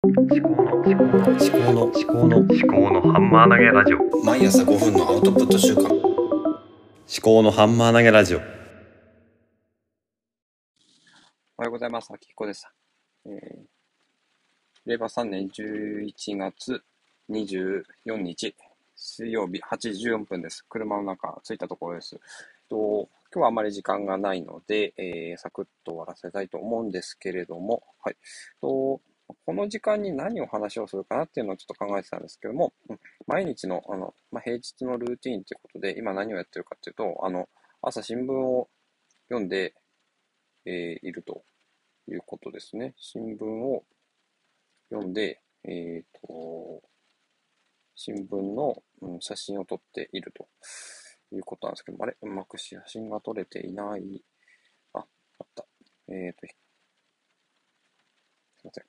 思考の思考の思考の思考の思考のハンマー投げラジオ毎朝5分のアウトプット週間思考のハンマー投げラジオおはようございます。秋彦です。えー、令和3年11月24日、水曜日8時14分です。車の中、着いたところです。と今日はあまり時間がないので、えー、サクッと終わらせたいと思うんですけれども、はい。とこの時間に何を話をするかなっていうのをちょっと考えてたんですけども、毎日の、あの、まあ、平日のルーティーンということで、今何をやってるかっていうと、あの、朝新聞を読んで、えーいるということですね。新聞を読んで、えっ、と、新聞の、うん、写真を撮っているということなんですけども、あれ？うまく写真が撮れていない。あ、あった。えっ、と、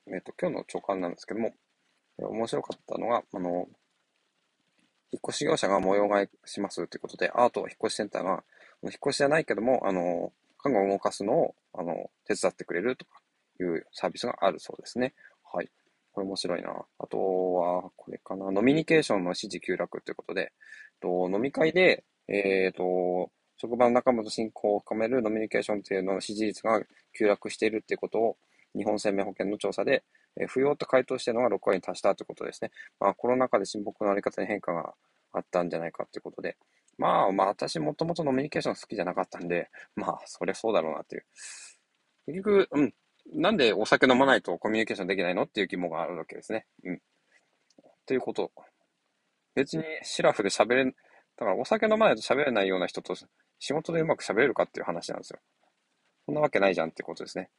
せん。えっ、と、今日の朝刊なんですけども、えー面白かったのが、あの、引っ越し業者が模様替えしますということで、アート引っ越しセンターが、引っ越しじゃないけども、あの、家具を動かすのを、あの、手伝ってくれるとかいうサービスがあるそうですね。はい。これ面白いな。あとは、これかな。ノミニケーションの支持急落ということで、と飲み会で、えっ、と、職場の仲間と親交を深めるノミニケーションっていうのの支持率が急落しているっていうことを、日本生命保険の調査で、えー不要と回答しているのが6割に達したということですね。まあ、コロナ禍で親睦のあり方に変化があったんじゃないかということで、まあ、まあ、私もともとノミニケーション好きじゃなかったんで、まあ、そりゃそうだろうなっていう。結局、うん。なんでお酒飲まないとコミュニケーションできないのっていう疑問があるわけですね。うん。ということ。別にシラフで喋れ、だからお酒飲まないと喋れないような人と仕事でうまく喋れるかっていう話なんですよ。そんなわけないじゃんってことですね。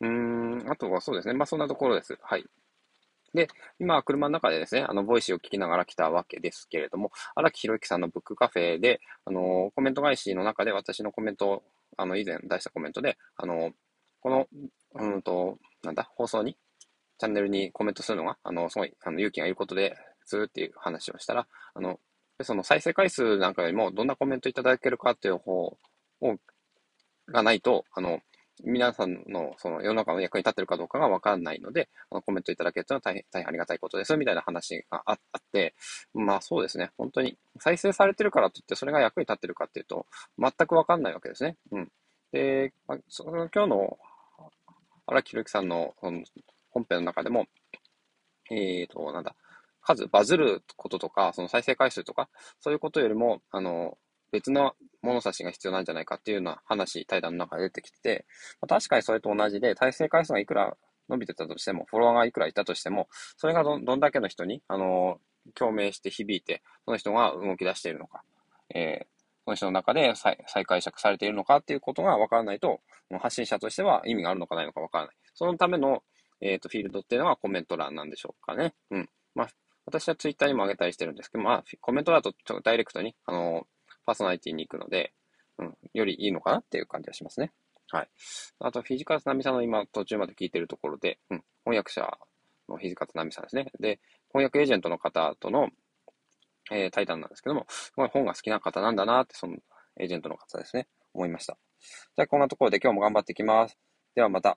うん、あとはそうですね。まあそんなところです。はい。で、今車の中でですね、あの、 Voicy を聞きながら来たわけですけれども、荒木博行さんのブックカフェで、あの、コメント返しの中で私のコメントを、あの、以前出したコメントで、あの、この、うんと、なんだ、放送に、チャンネルにコメントするのが、あの、すごい、あの、勇気がいることですっていう話をしたら、あの、その再生回数なんかよりも、どんなコメントいただけるかっていう方を、がないと、あの、皆さんのその世の中の役に立ってるかどうかがわかんないので、あのコメントいただけるというのは大変大変ありがたいことです、みたいな話がああって、まあそうですね、本当に再生されてるからといってそれが役に立ってるかっていうと、全くわかんないわけですね。うん。で、まあ、その今日の荒木宏之さんのその本編の中でも、えーと、なんだ、数、バズることとか、その再生回数とか、そういうことよりも、あの、別の物差しが必要なんじゃないかっていうような話、対談の中で出てきて、まあ、確かにそれと同じで、再生回数がいくら伸びてたとしても、フォロワーがいくらいたとしても、それがどどんだけの人に、あの、共鳴して響いて、その人が動き出しているのか、えーその人の中で再再解釈されているのかっていうことが分からないと、発信者としては意味があるのかないのか分からない。そのための、えっ、と、フィールドっていうのはコメント欄なんでしょうかね。うん。まあ、私はツイッターにも上げたりしてるんですけど、まあ、コメントだとちょっとダイレクトに、あの、パーソナリティに行くので、うん、よりいいのかなっていう感じがしますね。はい。あと、土方奈美さんの今途中まで聞いてるところで、うん、翻訳者の土方奈美さんですね。で、翻訳エージェントの方との、えー対談なんですけども、すごい本が好きな方なんだなって、そのエージェントの方ですね、思いました。じゃあ、こんなところで今日も頑張っていきます。ではまた。